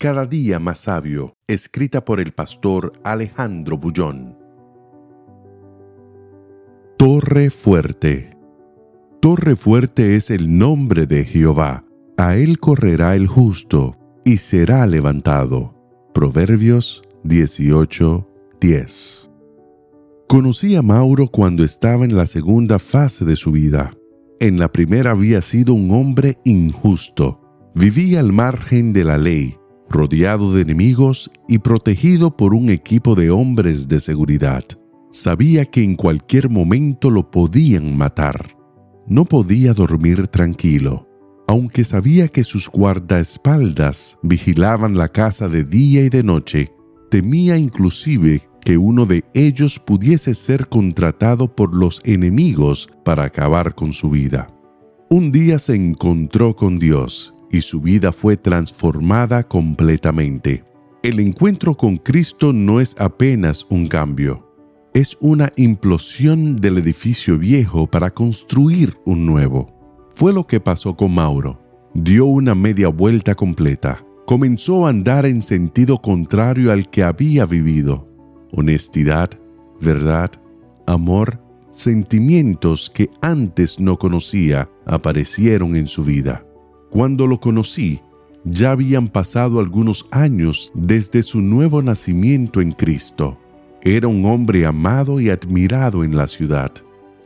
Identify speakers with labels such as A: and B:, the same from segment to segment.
A: Cada día más sabio, escrita por el pastor Alejandro Bullón. Torre Fuerte. Torre Fuerte es el nombre de Jehová. A él correrá el justo y será levantado. Proverbios 18:10. Conocí a Mauro cuando estaba en la segunda fase de su vida. En la primera había sido un hombre injusto. Vivía al margen de la ley rodeado de enemigos y protegido por un equipo de hombres de seguridad. Sabía que en cualquier momento lo podían matar. No podía dormir tranquilo, aunque sabía que sus guardaespaldas vigilaban la casa de día y de noche. Temía inclusive que uno de ellos pudiese ser contratado por los enemigos para acabar con su vida. Un día se encontró con Dios y su vida fue transformada completamente. El encuentro con Cristo no es apenas un cambio, es una implosión del edificio viejo para construir un nuevo. Fue lo que pasó con Mauro. Dio una media vuelta completa. Comenzó a andar en sentido contrario al que había vivido. Honestidad, verdad, amor, sentimientos que antes no conocía aparecieron en su vida. Cuando lo conocí, ya habían pasado algunos años desde su nuevo nacimiento en Cristo. Era un hombre amado y admirado en la ciudad.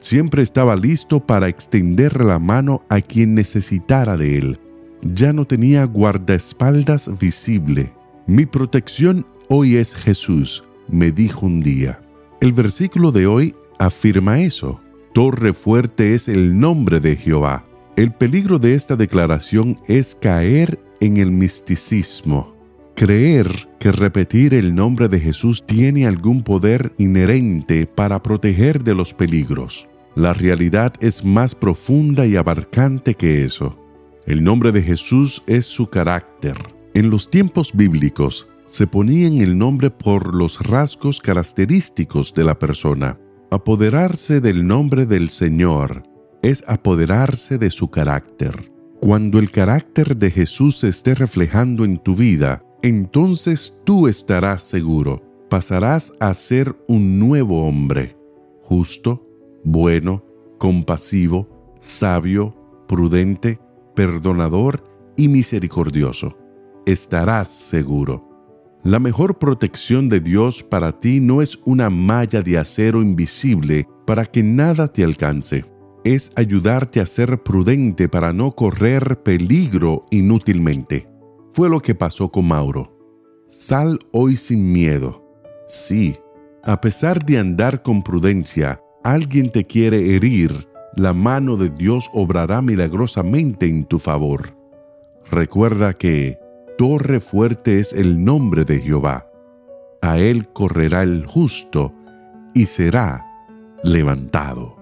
A: Siempre estaba listo para extender la mano a quien necesitara de él. Ya no tenía guardaespaldas visible. Mi protección hoy es Jesús, me dijo un día. El versículo de hoy afirma eso. Torre fuerte es el nombre de Jehová el peligro de esta declaración es caer en el misticismo, creer que repetir el nombre de Jesús tiene algún poder inherente para proteger de los peligros. La realidad es más profunda y abarcante que eso. El nombre de Jesús es su carácter. En los tiempos bíblicos se ponían el nombre por los rasgos característicos de la persona. Apoderarse del nombre del Señor es apoderarse de su carácter. Cuando el carácter de Jesús se esté reflejando en tu vida, entonces tú estarás seguro, pasarás a ser un nuevo hombre, justo, bueno, compasivo, sabio, prudente, perdonador y misericordioso. Estarás seguro. La mejor protección de Dios para ti no es una malla de acero invisible para que nada te alcance es ayudarte a ser prudente para no correr peligro inútilmente. Fue lo que pasó con Mauro. Sal hoy sin miedo. Sí, a pesar de andar con prudencia, alguien te quiere herir, la mano de Dios obrará milagrosamente en tu favor. Recuerda que torre fuerte es el nombre de Jehová. A él correrá el justo y será levantado.